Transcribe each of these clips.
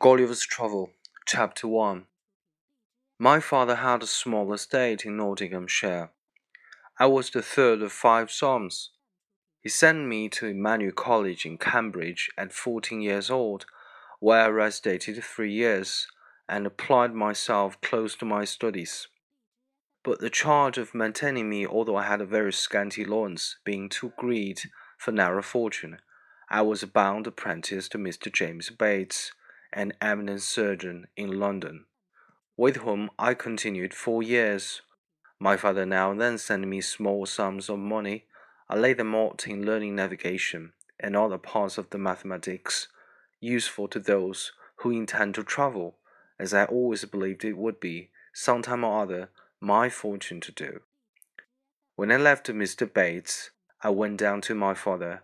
Gulliver's Travel, Chapter 1 My father had a small estate in Nottinghamshire. I was the third of five sons. He sent me to Emmanuel College in Cambridge at fourteen years old, where I resided three years and applied myself close to my studies. But the charge of maintaining me, although I had a very scanty allowance, being too great for narrow fortune, I was a bound apprentice to Mr. James Bates an eminent surgeon in London, with whom I continued four years. My father now and then sent me small sums of money. I laid them out in learning navigation and other parts of the mathematics, useful to those who intend to travel, as I always believed it would be, some time or other, my fortune to do. When I left Mr. Bates, I went down to my father,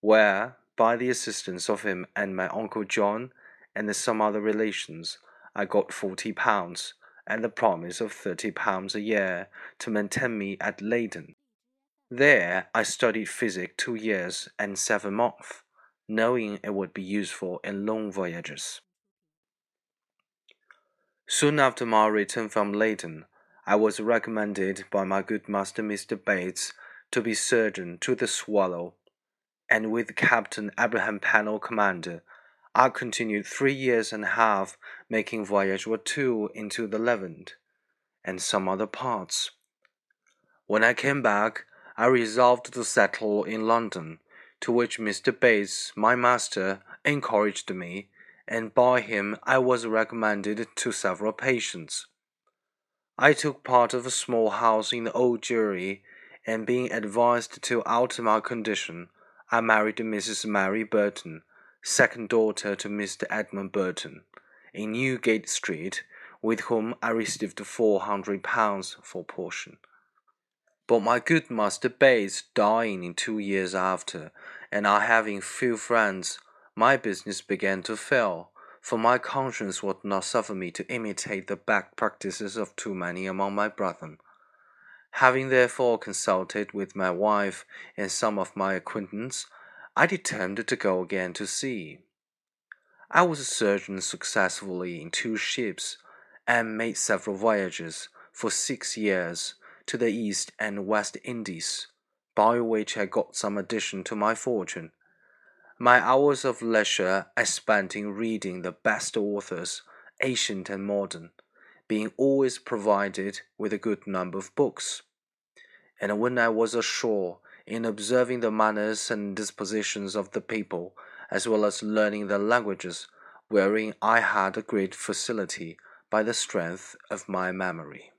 where, by the assistance of him and my uncle John, and some other relations, I got forty pounds and the promise of thirty pounds a year to maintain me at Leyden. There I studied physic two years and seven months, knowing it would be useful in long voyages. Soon after my return from Leyden, I was recommended by my good master Mr. Bates to be surgeon to the Swallow, and with Captain Abraham Pennell commander, I continued three years and a half making voyage or two into the Levant and some other parts. When I came back, I resolved to settle in London, to which Mr. Bates, my master, encouraged me, and by him I was recommended to several patients. I took part of a small house in the Old Jewry, and being advised to alter my condition, I married Mrs. Mary Burton second daughter to Mr. Edmund Burton, in Newgate Street, with whom I received four hundred pounds for portion. But my good Master Bates dying in two years after, and I having few friends, my business began to fail, for my conscience would not suffer me to imitate the bad practices of too many among my brethren. Having therefore consulted with my wife and some of my acquaintance, I determined to go again to sea. I was a surgeon successfully in two ships, and made several voyages for six years to the East and West Indies, by which I got some addition to my fortune. My hours of leisure I spent in reading the best authors, ancient and modern, being always provided with a good number of books. And when I was ashore, in observing the manners and dispositions of the people, as well as learning the languages, wherein I had a great facility by the strength of my memory.